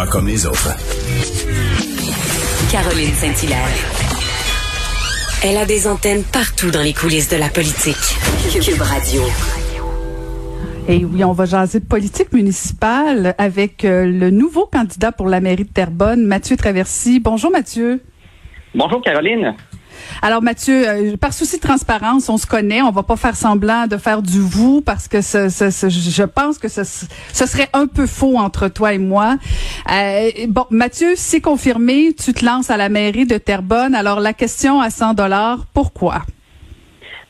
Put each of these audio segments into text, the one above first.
Pas comme les autres. Caroline Saint-Hilaire. Elle a des antennes partout dans les coulisses de la politique. Cube Radio. Et oui, on va jaser de politique municipale avec euh, le nouveau candidat pour la mairie de Terrebonne, Mathieu Traversy. Bonjour Mathieu. Bonjour Caroline. Alors Mathieu, euh, par souci de transparence, on se connaît, on va pas faire semblant de faire du vous parce que je pense que ce, ce, serait un peu faux entre toi et moi. Euh, bon, Mathieu, c'est confirmé, tu te lances à la mairie de Terrebonne. Alors la question à 100 dollars, pourquoi?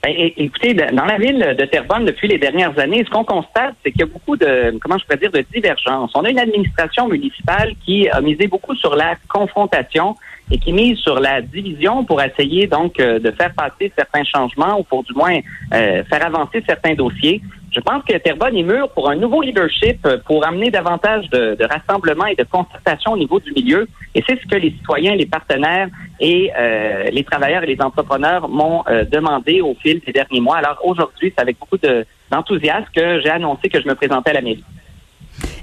Ben, écoutez, dans la ville de Terrebonne, depuis les dernières années, ce qu'on constate, c'est qu'il y a beaucoup de, comment je pourrais dire, de divergences. On a une administration municipale qui a misé beaucoup sur la confrontation et qui mise sur la division pour essayer donc euh, de faire passer certains changements ou pour du moins euh, faire avancer certains dossiers. Je pense que Terrebonne est mûr pour un nouveau leadership, euh, pour amener davantage de, de rassemblement et de concertation au niveau du milieu. Et c'est ce que les citoyens, les partenaires et euh, les travailleurs et les entrepreneurs m'ont euh, demandé au fil des derniers mois. Alors aujourd'hui, c'est avec beaucoup d'enthousiasme que j'ai annoncé que je me présentais à la mairie.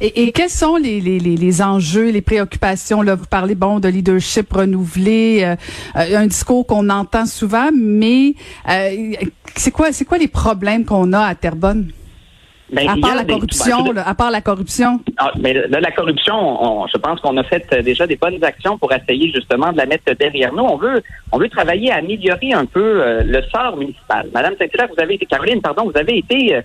Et, quels sont les, les, les, enjeux, les préoccupations? Là, vous parlez bon de leadership renouvelé, un discours qu'on entend souvent, mais c'est quoi c'est quoi les problèmes qu'on a à Terrebonne? Ben, à part la corruption, à part la corruption. Ah, mais là, la corruption, je pense qu'on a fait euh, déjà des bonnes actions pour essayer justement de la mettre derrière nous. On veut, on veut travailler à améliorer un peu euh, le sort municipal. Madame Saint-Hilaire, vous avez été, Caroline, pardon, vous avez été euh,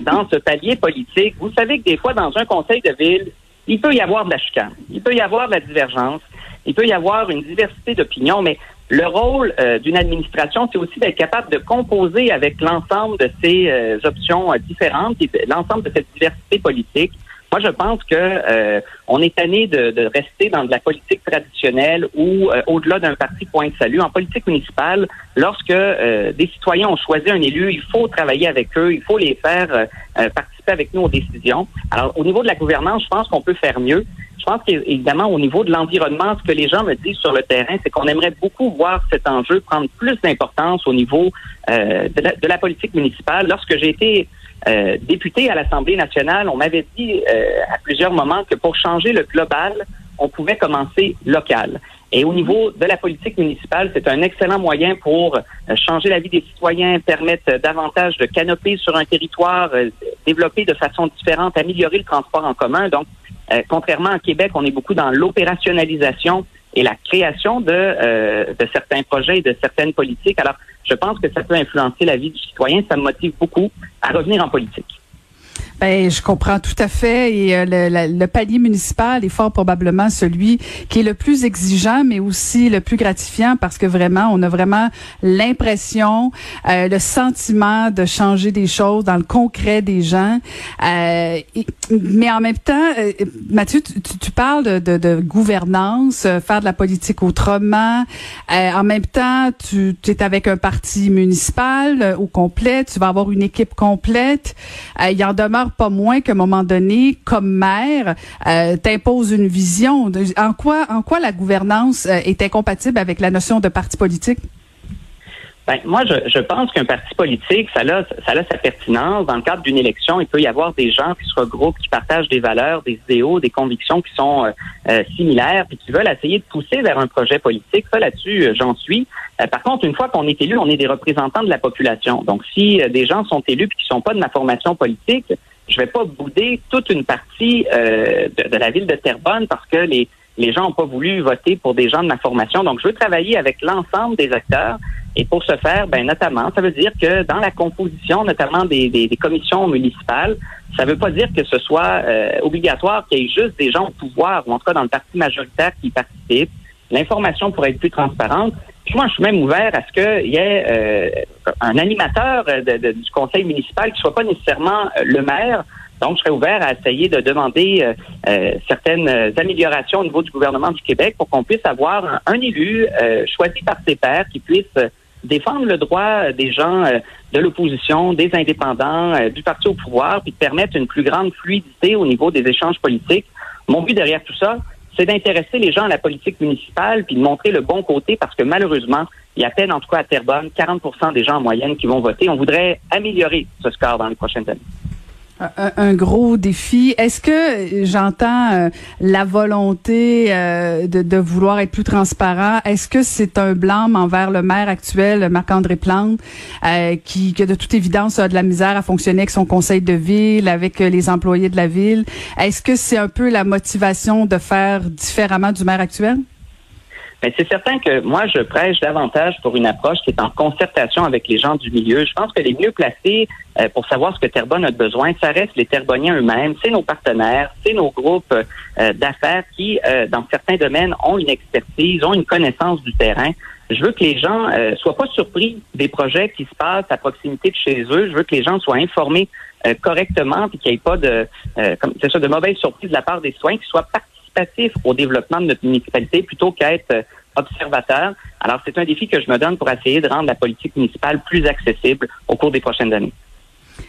dans ce palier politique. Vous savez que des fois, dans un conseil de ville, il peut y avoir de la chicane, il peut y avoir de la divergence, il peut y avoir une diversité d'opinions, mais le rôle euh, d'une administration, c'est aussi d'être capable de composer avec l'ensemble de ces euh, options euh, différentes et l'ensemble de cette diversité politique. Moi, je pense que on est tanné de, de, rester dans de la politique traditionnelle ou au-delà d'un parti point de salut. En politique municipale, lorsque des citoyens ont choisi un élu, il faut travailler avec eux, il faut les faire participer avec nous aux décisions. Alors, au niveau de la gouvernance, je pense qu'on peut faire mieux. Je pense qu'évidemment, au niveau de l'environnement, ce que les gens me disent sur le terrain, c'est qu'on aimerait beaucoup voir cet enjeu prendre plus d'importance au niveau euh, de, la, politique municipale. Lorsque j'ai été euh, député à l'Assemblée nationale, on m'avait dit euh, à plusieurs moments que pour changer le global, on pouvait commencer local. Et au niveau de la politique municipale, c'est un excellent moyen pour changer la vie des citoyens, permettre davantage de canopées sur un territoire, développer de façon différente, améliorer le transport en commun. Donc, euh, contrairement à Québec, on est beaucoup dans l'opérationnalisation et la création de, euh, de certains projets et de certaines politiques. Alors, je pense que ça peut influencer la vie du citoyen. Ça me motive beaucoup à revenir en politique. Ben, je comprends tout à fait. Et euh, le, le, palier municipal est fort probablement celui qui est le plus exigeant, mais aussi le plus gratifiant parce que vraiment, on a vraiment l'impression, euh, le sentiment de changer des choses dans le concret des gens. Euh, mais en même temps, euh, Mathieu, tu, tu parles de, de, de, gouvernance, faire de la politique autrement. en même temps, tu, tu es avec un parti municipal au complet. Tu vas avoir une équipe complète. il y en demeure pas moins qu'à un moment donné, comme maire, euh, t'impose une vision. En quoi, en quoi la gouvernance euh, est incompatible avec la notion de parti politique? Ben, moi, je, pense qu'un parti politique, ça a, ça a sa pertinence. Dans le cadre d'une élection, il peut y avoir des gens qui se regroupent, qui partagent des valeurs, des idéaux, des convictions qui sont euh, similaires, puis qui veulent essayer de pousser vers un projet politique. Ça, là-dessus, j'en suis. Par contre, une fois qu'on est élu, on est des représentants de la population. Donc, si des gens sont élus et qui sont pas de ma formation politique, je vais pas bouder toute une partie euh, de, la ville de Terrebonne parce que les, les gens n'ont pas voulu voter pour des gens de ma formation. Donc, je veux travailler avec l'ensemble des acteurs. Et pour ce faire, ben notamment, ça veut dire que dans la composition, notamment des, des, commissions municipales, ça ne veut pas dire que ce soit euh, obligatoire qu'il y ait juste des gens au pouvoir, ou en tout cas dans le parti majoritaire qui participent. L'information pourrait être plus transparente. Moi, je suis même ouvert à ce qu'il y ait euh, un animateur du conseil municipal qui soit pas nécessairement euh, le maire, Donc, je serais ouvert à essayer de demander certaines améliorations au niveau du gouvernement du Québec pour qu'on puisse avoir un, élu choisi par ses pairs qui puisse défendre le droit des gens de l'opposition, des indépendants, du parti au pouvoir, puis permettre une plus grande fluidité au niveau des échanges politiques. Mon but derrière tout ça, c'est d'intéresser les gens à la politique municipale puis de montrer le bon côté parce que malheureusement, il y a à peine, en tout cas à Terrebonne, 40% des gens en moyenne qui vont voter. On voudrait améliorer ce score dans les prochaines années. Un, gros défi. Est-ce que j'entends euh, la volonté euh, de, de, vouloir être plus transparent? Est-ce que c'est un blâme envers le maire actuel, Marc-André Plante, euh, qui, qui, de toute évidence, a de la misère à fonctionner avec son conseil de ville, avec les employés de la ville? Est-ce que c'est un peu la motivation de faire différemment du maire actuel? Mais c'est certain que moi, je prêche davantage pour une approche qui est en concertation avec les gens du milieu. Je pense que les mieux placés euh, pour savoir ce que Terrebonne a besoin, ça reste les Terrebonniens eux-mêmes, c'est nos partenaires, c'est nos groupes euh, d'affaires qui, euh, dans certains domaines, ont une expertise, ont une connaissance du terrain. Je veux que les gens soient pas surpris des projets qui se passent à proximité de chez eux. Je veux que les gens soient informés correctement, puis qu'il n'y ait pas de, comme c'est ça, de mauvaises surprises de la part des soins, qui soient au développement de notre municipalité plutôt qu'à être observateur. Alors, c'est un défi que je me donne pour essayer de rendre la politique municipale plus accessible au cours des prochaines années.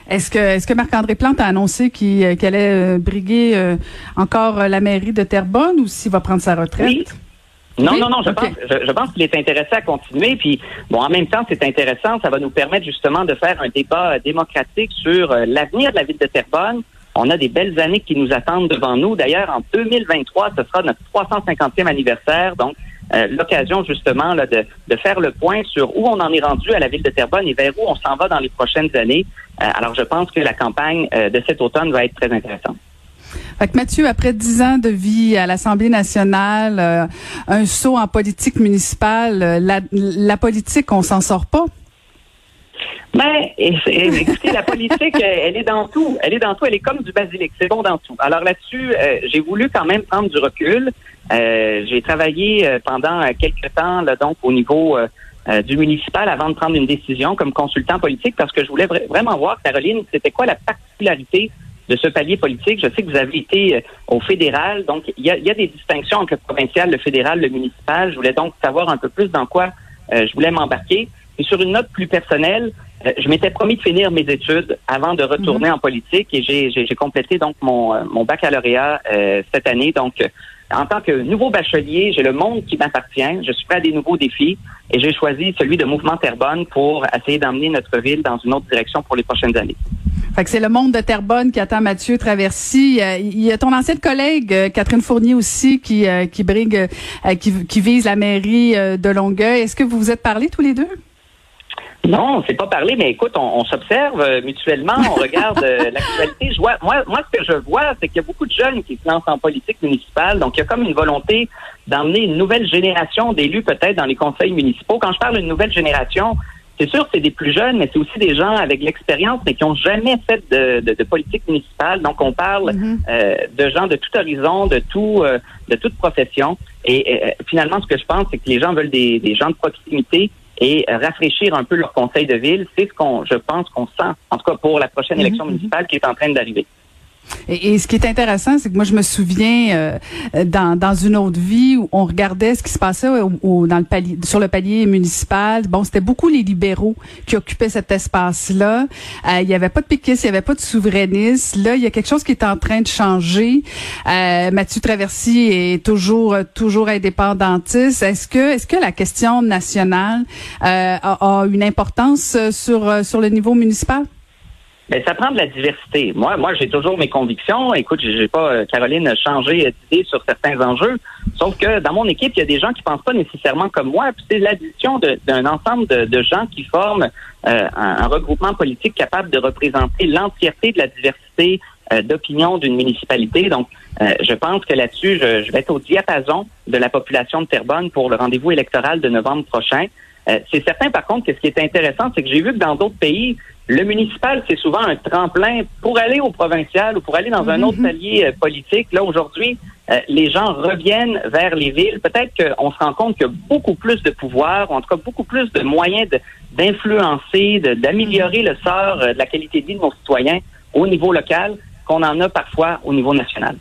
Est-ce que, est-ce que Marc-André Plante a annoncé qu'il, euh, allait euh, briguer euh, encore la mairie de Terrebonne ou s'il va prendre sa retraite? Oui. Non, non, non, je pense, je, pense qu'il est intéressé à continuer. Puis, bon, en même temps, c'est intéressant. Ça va nous permettre justement de faire un débat démocratique sur l'avenir de la ville de Terrebonne. On a des belles années qui nous attendent devant nous. D'ailleurs, en 2023, ce sera notre 350e anniversaire. Donc, euh, l'occasion justement là, de, faire le point sur où on en est rendu à la ville de Terrebonne et vers où on s'en va dans les prochaines années. Euh, alors, je pense que la campagne euh, de cet automne va être très intéressante. Fait que Mathieu, après dix ans de vie à l'Assemblée nationale, un saut en politique municipale, la, la politique, on s'en sort pas? Mais écoutez, la politique, elle est dans tout. Elle est dans tout. Elle est comme du basilic. C'est bon dans tout. Alors là-dessus, j'ai voulu quand même prendre du recul. Euh, j'ai travaillé euh, pendant euh, quelques temps là, donc au niveau du municipal avant de prendre une décision comme consultant politique parce que je voulais vraiment voir, Caroline, c'était quoi la particularité de ce palier politique? Je sais que vous avez été au fédéral, donc il y a, y a, des distinctions entre le provincial, le fédéral, le municipal. Je voulais donc savoir un peu plus dans quoi je voulais m'embarquer. Et sur une note plus personnelle, je m'étais promis de finir mes études avant de retourner mhm. en politique et j'ai complété donc mon, mon baccalauréat cette année. Donc, en tant que nouveau bachelier, j'ai le monde qui m'appartient. Je suis prêt à des nouveaux défis et j'ai choisi celui de Mouvement Terrebonne pour essayer d'emmener notre ville dans une autre direction pour les prochaines années. Fait que c'est le monde de Terrebonne qui attend Mathieu Traversy. Euh, il y a ton ancienne collègue euh, Catherine Fournier aussi qui euh, qui brigue, qui, qui vise la mairie de Longueuil. Est-ce que vous vous êtes parlé tous les deux? Non, on s'est pas parlé, mais écoute, on, s'observe euh, mutuellement, on regarde euh, l'actualité. Je vois, moi, moi, ce que je vois, c'est qu'il y a beaucoup de jeunes qui se lancent en politique municipale. Donc, il y a comme une volonté d'emmener une nouvelle génération d'élus peut-être dans les conseils municipaux. Quand je parle d'une nouvelle génération, c'est sûr, c'est des plus jeunes, mais c'est aussi des gens avec l'expérience, mais qui ont jamais fait de, politique municipale. Donc, on parle mm-hmm. euh, de gens de tout horizon, de tout, de toute profession. Et finalement, ce que je pense, c'est que les gens veulent des, des gens de proximité et rafraîchir un peu leur conseil de ville. C'est ce qu'on, je pense, qu'on sent, en tout cas pour la prochaine mhm, élection mhm. municipale qui est en train d'arriver. Et, ce qui est intéressant, c'est que moi, je me souviens euh, dans, dans une autre vie où on regardait ce qui se passait au, dans le palier, sur le palier municipal. Bon, c'était beaucoup les libéraux qui occupaient cet espace-là. Euh, il n'y avait pas de péquistes, il n'y avait pas de souverainistes. Là, il y a quelque chose qui est en train de changer. Euh, Mathieu Traversy est toujours toujours indépendantiste. Est-ce que est-ce que la question nationale a, a, une importance sur sur le niveau municipal? Ben, ça prend de la diversité. Moi, moi, j'ai toujours mes convictions. Écoute, j'ai pas, euh, Caroline, changé d'idée sur certains enjeux. Sauf que dans mon équipe, il y a des gens qui pensent pas nécessairement comme moi. Puis c'est l'addition d'un ensemble de, gens qui forment euh, un, regroupement politique capable de représenter l'entièreté de la diversité euh, d'opinion d'une municipalité. Donc, je pense que là-dessus, je, je, vais être au diapason de la population de Terrebonne pour le rendez-vous électoral de novembre prochain. c'est certain, par contre, que ce qui est intéressant, c'est que j'ai vu que dans d'autres pays, le municipal, c'est souvent un tremplin pour aller au provincial ou pour aller dans un autre mhm. allié euh, politique. Là, aujourd'hui, euh, les gens reviennent vers les villes. Peut-être qu'on se rend compte qu'il y a beaucoup plus de pouvoir, ou en tout cas beaucoup plus de moyens d'influencer, d'améliorer le sort euh, de la qualité de vie de nos citoyens au niveau local. qu'on en a parfois au niveau national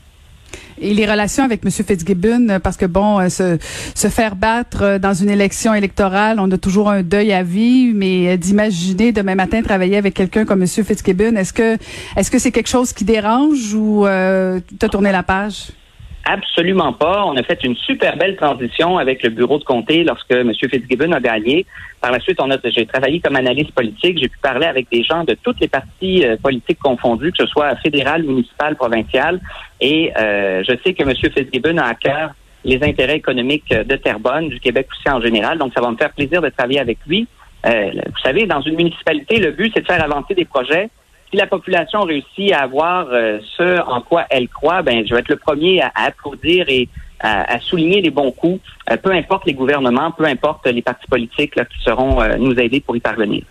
et les relations avec M. Fitzgibbon, euh, parce que bon, euh, se, se faire battre euh, dans une élection électorale, on a toujours un deuil à vivre, mais d'imaginer demain matin travailler avec quelqu'un comme M. Fitzgibbon, est-ce que est-ce que c'est quelque chose qui dérange ou euh, tu as tourné la page? Absolument pas. On a fait une super belle transition avec le bureau de comté lorsque M. Fitzgibbon a gagné. Par la suite, on a, j'ai travaillé comme analyste politique. J'ai pu parler avec des gens de toutes les parties euh, politiques confondues, que ce soit fédéral, municipal, provincial. Et euh, je sais que M. Fitzgibbon a à cœur les intérêts économiques de Terrebonne, du Québec aussi en général. Donc, ça va me faire plaisir de travailler avec lui. Euh, vous savez, dans une municipalité, le but, c'est de faire avancer des projets si la population réussit à avoir euh, ce en quoi elle croit, ben je vais être le premier à, applaudir et à, souligner les bons coups, euh, peu importe les gouvernements, peu importe les partis politiques qui seront euh, nous aider pour y parvenir.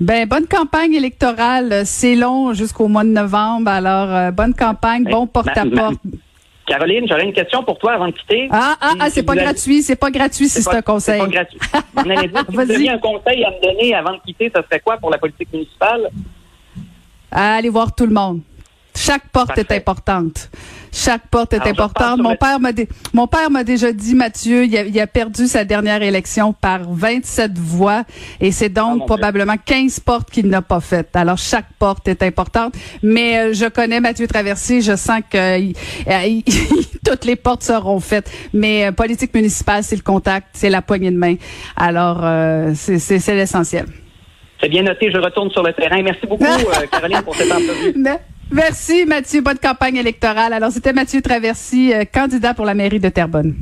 Ben bonne campagne électorale, c'est long jusqu'au mois de novembre, alors bonne campagne, ben, bon porte-à-porte. Caroline, j'aurais une question pour toi avant de quitter. Ah, ah, ah c'est pas gratuit, c'est pas gratuit si c'est un conseil. C'est pas gratuit. si un conseil à me donner avant de quitter, ça serait quoi pour la politique municipale? À aller voir tout le monde. Chaque porte est importante. Chaque porte est importante. Mon père m'a mon père m'a déjà dit Mathieu, il a, perdu sa dernière élection par 27 voix et c'est donc ah, probablement 15 portes qu'il n'a pas faites. Alors chaque porte est importante, mais euh, je connais Mathieu Traversy, je sens que euh, toutes les portes seront faites. Mais euh, politique municipale, c'est le contact, c'est la poignée de main. Alors c'est l'essentiel. C'est bien noté, je retourne sur le terrain. Merci beaucoup, euh, Caroline, pour cette entrevue. Merci, Mathieu. Bonne campagne électorale. Alors, c'était Mathieu Traversy, euh, candidat pour la mairie de Terrebonne.